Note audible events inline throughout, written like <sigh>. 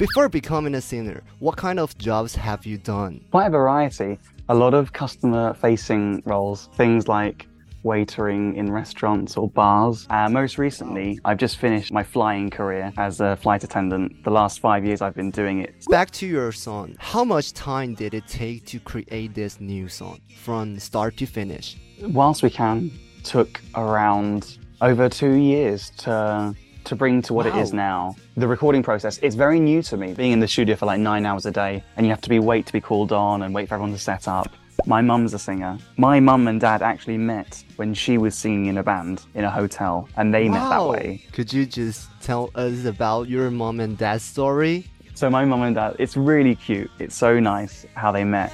Before becoming a singer, what kind of jobs have you done? Quite a variety. A lot of customer facing roles, things like waitering in restaurants or bars. Uh, most recently, I've just finished my flying career as a flight attendant. The last five years I've been doing it. Back to your song. How much time did it take to create this new song from start to finish? Whilst we can, took around over two years to to bring to what wow. it is now. The recording process, it's very new to me. Being in the studio for like nine hours a day and you have to be wait to be called on and wait for everyone to set up. My mum's a singer. My mum and dad actually met when she was singing in a band in a hotel, and they wow. met that way. Could you just tell us about your mum and dad's story? So, my mum and dad, it's really cute. It's so nice how they met.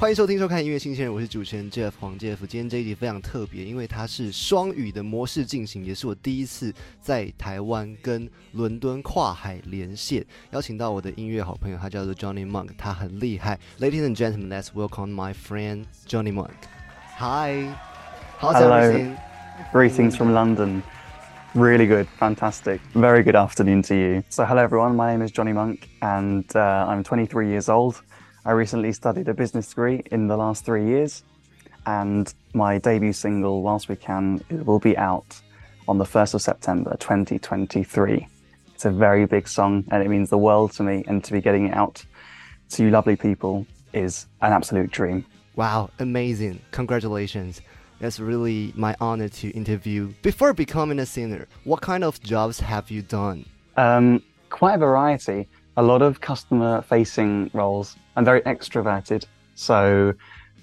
欢迎收听、收看音乐新鲜人，我是主持人 Jeff 黄 Jeff。今天这一集非常特别，因为它是双语的模式进行，也是我第一次在台湾跟伦敦跨海连线，邀请到我的音乐好朋友，他叫做 Johnny Monk，他很厉害。Ladies and gentlemen, let's welcome my friend Johnny Monk. Hi, how's Hello. everything? Greetings from London. Really good, fantastic. Very good afternoon to you. So, hello everyone, my name is Johnny Monk, and uh, I'm 23 years old. I recently studied a business degree in the last three years, and my debut single, Whilst We Can, will be out on the 1st of September 2023. It's a very big song, and it means the world to me, and to be getting it out to you lovely people is an absolute dream. Wow, amazing. Congratulations. It's really my honor to interview. Before becoming a singer, what kind of jobs have you done? Um, quite a variety a lot of customer facing roles. I'm very extroverted. So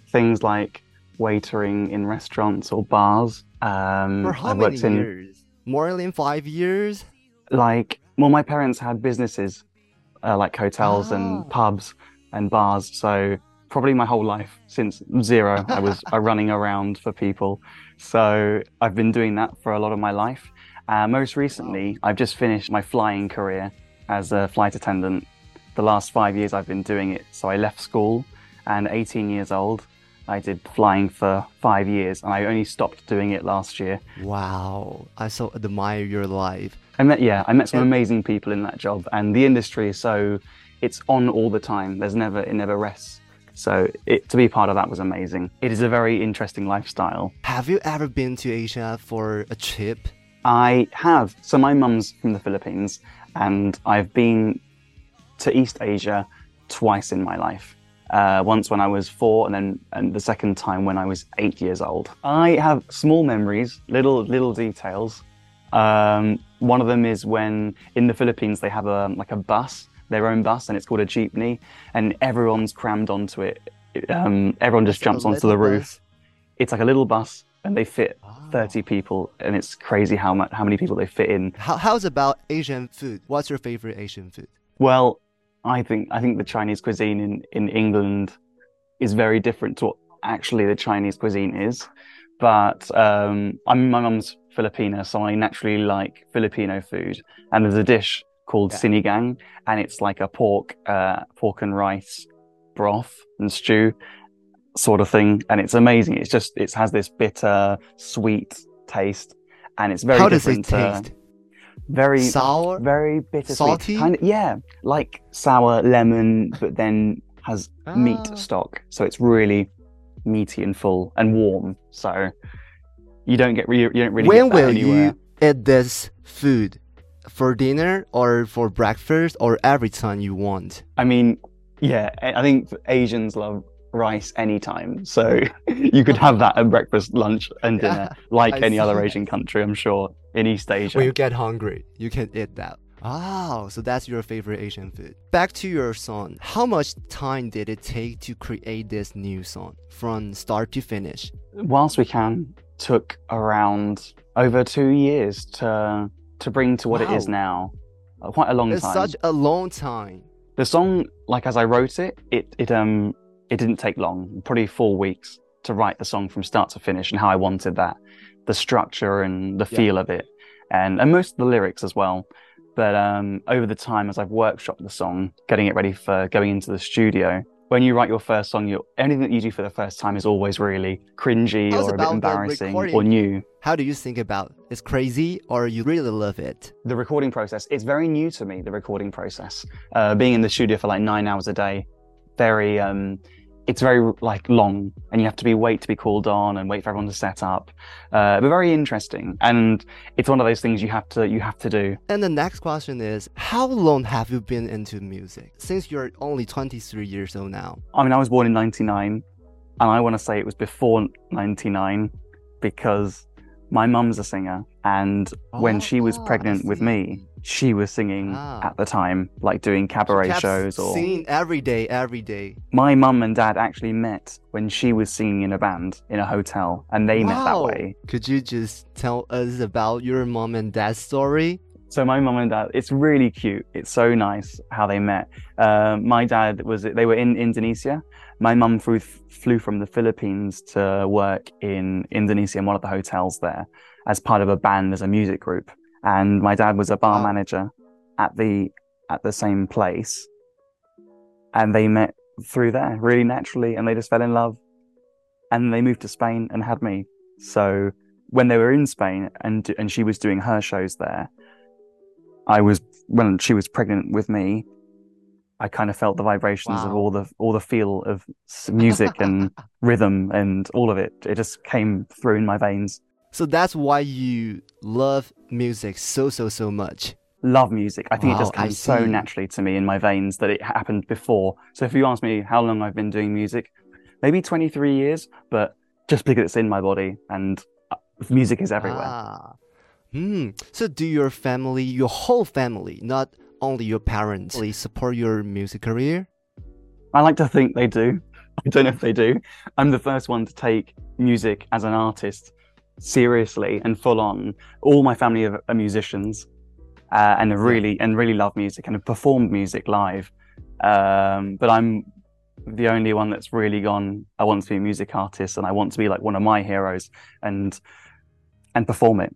things like waitering in restaurants or bars. Um, For how many in, years? More than five years? Like, well, my parents had businesses uh, like hotels oh. and pubs and bars. So probably my whole life since zero, I was <laughs> running around for people. So I've been doing that for a lot of my life. Uh, most recently, I've just finished my flying career as a flight attendant. The last five years I've been doing it. So I left school and 18 years old, I did flying for five years and I only stopped doing it last year. Wow. I so admire your life. I met, yeah, I met some amazing people in that job and the industry is so, it's on all the time. There's never, it never rests. So it, to be part of that was amazing. It is a very interesting lifestyle. Have you ever been to Asia for a trip? I have. So my mum's from the Philippines and I've been to East Asia twice in my life. Uh, once when I was four, and then and the second time when I was eight years old. I have small memories, little little details. Um, one of them is when in the Philippines they have a like a bus, their own bus, and it's called a jeepney, and everyone's crammed onto it. Um, everyone just jumps onto the roof. Bus. It's like a little bus, and they fit 30 people, and it's crazy how much how many people they fit in. How, how's about Asian food? What's your favorite Asian food? Well, I think I think the Chinese cuisine in, in England is very different to what actually the Chinese cuisine is. But um, I'm my mum's Filipina, so I naturally like Filipino food. And there's a dish called yeah. sinigang, and it's like a pork, uh, pork and rice broth and stew sort of thing, and it's amazing. It's just it has this bitter, sweet taste, and it's very. How different, does it taste? Uh, very sour, very bitter, salty. Kind of, yeah, like sour lemon, but then has ah. meat stock, so it's really meaty and full and warm. So you don't get you don't really. When will anywhere. you eat this food? For dinner or for breakfast or every time you want? I mean, yeah, I think Asians love rice anytime. So <laughs> you could have that at breakfast, lunch, and dinner, yeah, like I any other Asian country, I'm sure, in East Asia. When you get hungry, you can eat that. Oh, so that's your favorite Asian food. Back to your song. How much time did it take to create this new song from start to finish? Whilst we can, took around over two years to to bring to what wow. it is now. Uh, quite a long it's time. Such a long time. The song, like as I wrote it, it it um it didn't take long, probably four weeks to write the song from start to finish and how I wanted that, the structure and the feel yeah. of it, and, and most of the lyrics as well. But um, over the time, as I've workshopped the song, getting it ready for going into the studio, when you write your first song, you're anything that you do for the first time is always really cringy How's or a bit embarrassing or new. How do you think about it's crazy or you really love it? The recording process, it's very new to me, the recording process. Uh, being in the studio for like nine hours a day, very, um, it's very like long and you have to be wait to be called on and wait for everyone to set up. Uh, but very interesting. And it's one of those things you have to, you have to do. And the next question is how long have you been into music? Since you're only 23 years old now. I mean, I was born in 99 and I want to say it was before 99 because my mum's a singer and when she was Oh, pregnant with me. She was singing Ah. at the time, like doing cabaret shows or singing every day, every day. my mum and dad actually met when she was singing in a band in a hotel and they met that way. Could you just tell us about your mum and dad's story? So my mum and dad, it's really cute. It's so nice how they met. Uh, my dad was they were in Indonesia. My mum flew, flew from the Philippines to work in Indonesia in one of the hotels there as part of a band as a music group. And my dad was a bar Wow. manager at the at the same place. And they met through there really naturally and they just fell in love. And they moved to Spain and had me. So when they were in Spain and and she was doing her shows there, I was when she was pregnant with me. I kind of felt the vibrations of all the all the feel of music and <laughs> rhythm and all of it. It just came through in my veins. So that's why you love music so, so, so much. Love music. I think it just Wow, comes so naturally to me in my veins that it happened before. So if you ask me how long I've been doing music, maybe 23 years, but just because it's in my body and uh, music is everywhere. Ah. Hmm. So do your family, your whole family, not only your parents, really support your music career? I like to think they do. <laughs> I don't know if they do. I'm the first one to take music as an artist seriously and full on. All my family are, are musicians uh, and really and really love music and have performed music live. Um, but I'm the only one that's really gone. I want to be a music artist and I want to be like one of my heroes and and perform it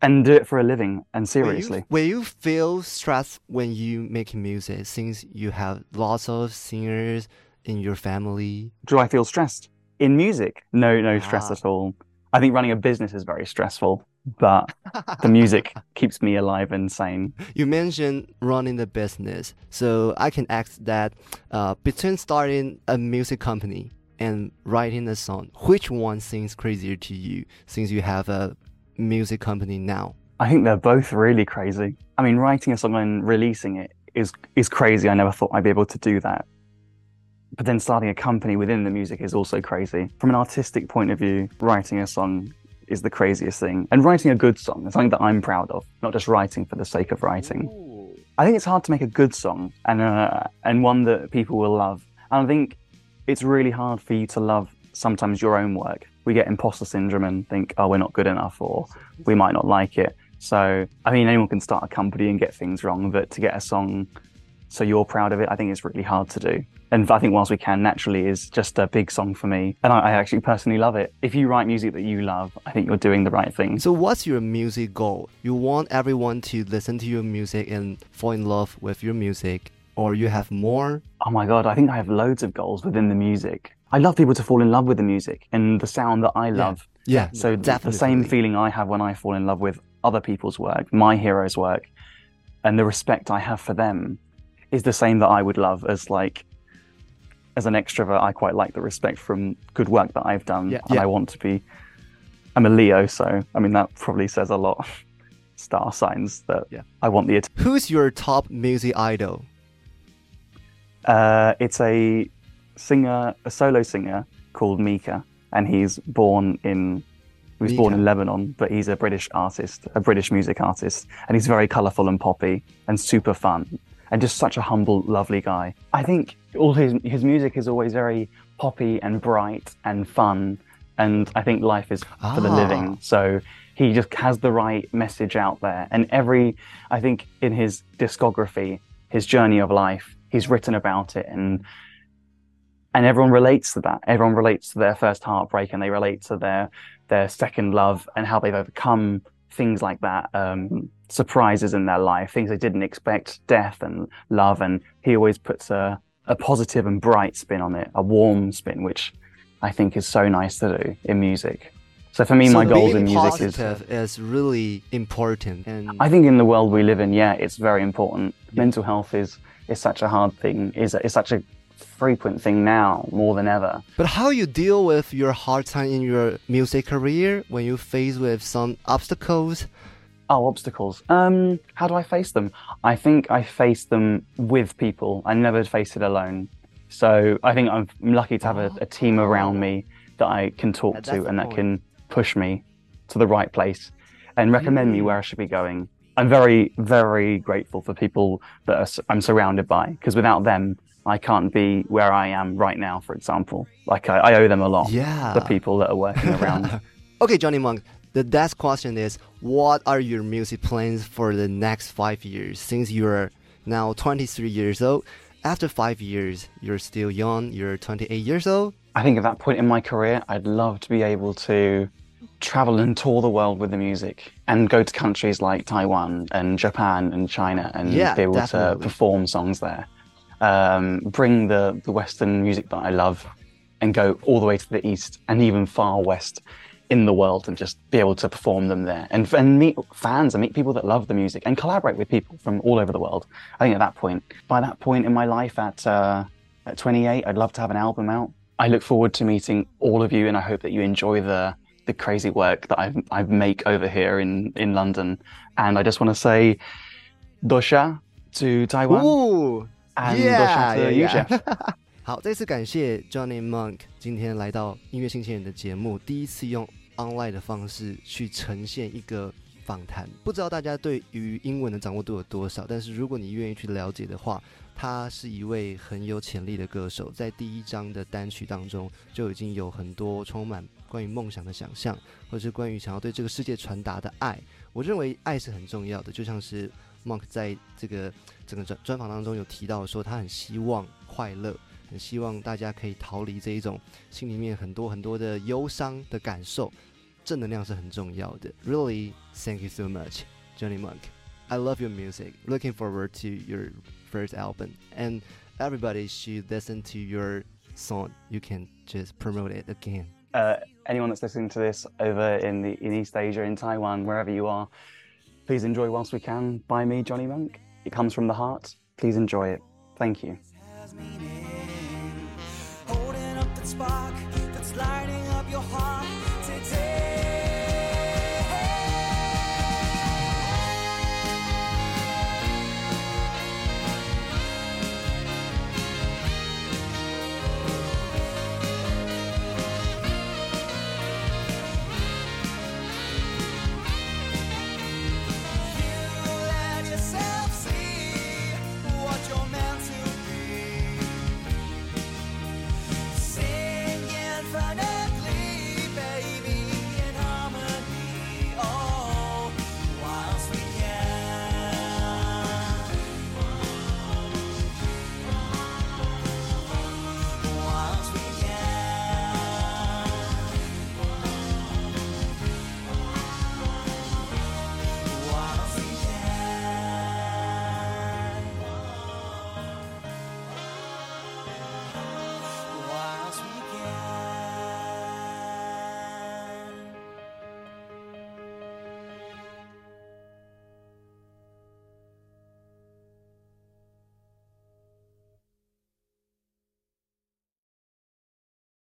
and do it for a living and Will seriously. you, will you feel stressed when you make music since you have lots of singers in your family? do I feel stressed in music? No, no stress Ah. at all. I think running a business is very stressful, but <laughs> the music keeps me alive and sane. You mentioned running the business, so I can ask that uh, between starting a music company and writing a song, which one seems crazier to you since you have a music company now? I think they're both really crazy. I mean, writing a song and releasing it is is crazy. I never thought I'd be able to do that. But then starting a company within the music is also crazy. From an artistic point of view, writing a song is the craziest thing. And writing a good song is something that I'm proud of, not just writing for the sake of writing. I think it's hard to make a good song and uh, and one that people will love. And I think it's really hard for you to love sometimes your own work. We get imposter syndrome and think, oh, we're not good enough, or we might not like it. So, I mean, anyone can start a company and get things wrong, but to get a song so you're proud of it, I think it's really hard to do. And I think Whilst We Can naturally is just a big song for me. And I, I actually personally love it. If you write music that you love, I think you're doing the right thing. So, what's your music goal? You want everyone to listen to your music and fall in love with your music, or you have more? Oh my god, I think I have loads of goals within the music. I love people to fall in love with the music and the sound that I love. Yeah, So definitely. the same feeling I have when I fall in love with other people's work, my heroes' work, and the respect I have for them is the same that I would love as like as an extrovert. I quite like the respect from good work that I've done, Yeah, and yeah. I want to be. I'm a Leo, so I mean that probably says a lot. <laughs> Star signs that Yeah. I want the. Who's your top music idol? Uh, it's a singer, a solo singer called Mika, and he's born in. He was born in Lebanon, but he's a British artist, a British music artist, and he's very colourful and poppy and super fun, and just such a humble, lovely guy. I think all his his music is always very poppy and bright and fun, and I think life is for the Ah. living. So he just has the right message out there, and every I think in his discography, his journey of life, he's written about it, and and everyone relates to that. Everyone relates to their first heartbreak, and they relate to their their second love and how they've overcome things like that, um, surprises in their life, things they didn't expect, death and love. And he always puts a, a positive and bright spin on it, a warm spin, which I think is so nice to do in music. So for me, so my goals in music is. is really important. And I think in the world we live in, yeah, it's very important. Mental health is is such a hard thing. is is such a frequent thing now more than ever. but how you deal with your hard time in your music career when you face with some obstacles? Oh, obstacles. Um, how do I face them? I think I face them with people. I never face it alone. So I think I'm lucky to have a, a team around me that I can talk That's to and that point. can push me to the right place and recommend me Mm. where I should be going. I'm very, very grateful for people that are, I'm surrounded by because without them, I can't be where I am right now, for example. Like I, I owe them a lot. Yeah. The people that are working around. <laughs> Okay, Johnny Monk. The next question is, what are your music plans for the next five years? Since you're now 23 years old, after five years, you're still young. You're 28 years old. I think at that point in my career, I'd love to be able to travel and tour the world with the music and go to countries like Taiwan and Japan and China and Yeah, be able to perform songs there. Um, bring the, the Western music that I love and go all the way to the East and even far West in the world and just be able to perform them there and, and meet fans and meet people that love the music and collaborate with people from all over the world. I think at that point, by that point in my life at, uh, at 28, I'd love to have an album out. I look forward to meeting all of you and I hope that you enjoy the, the crazy work that I've, I make over here in, in London. And I just want to say, Dosha to Taiwan Ooh, and yeah, Dosha to yeah, you, yeah. Jeff. <laughs> 好，这次感谢 Johnny Monk 今天来到音乐新鲜人的节目，第一次用 online 的方式去呈现一个访谈。不知道大家对于英文的掌握度有多少，但是如果你愿意去了解的话，他是一位很有潜力的歌手，在第一张的单曲当中就已经有很多充满关于梦想的想象，或是关于想要对这个世界传达的爱。我认为爱是很重要的，就像是 Monk 在这个整个专专访当中有提到说，他很希望快乐，很希望大家可以逃离这一种心里面很多很多的忧伤的感受。正能量是很重要的。Really, thank you so much, Johnny Monk. I love your music. Looking forward to your first album, and everybody should listen to your song. You can just promote it again. uh, anyone that's listening to this over in the in East Asia, in Taiwan, wherever you are, please enjoy whilst we can. By me, Johnny Monk. It comes from the heart. Please enjoy it. Thank you. has meaning. spark that's lighting up your heart.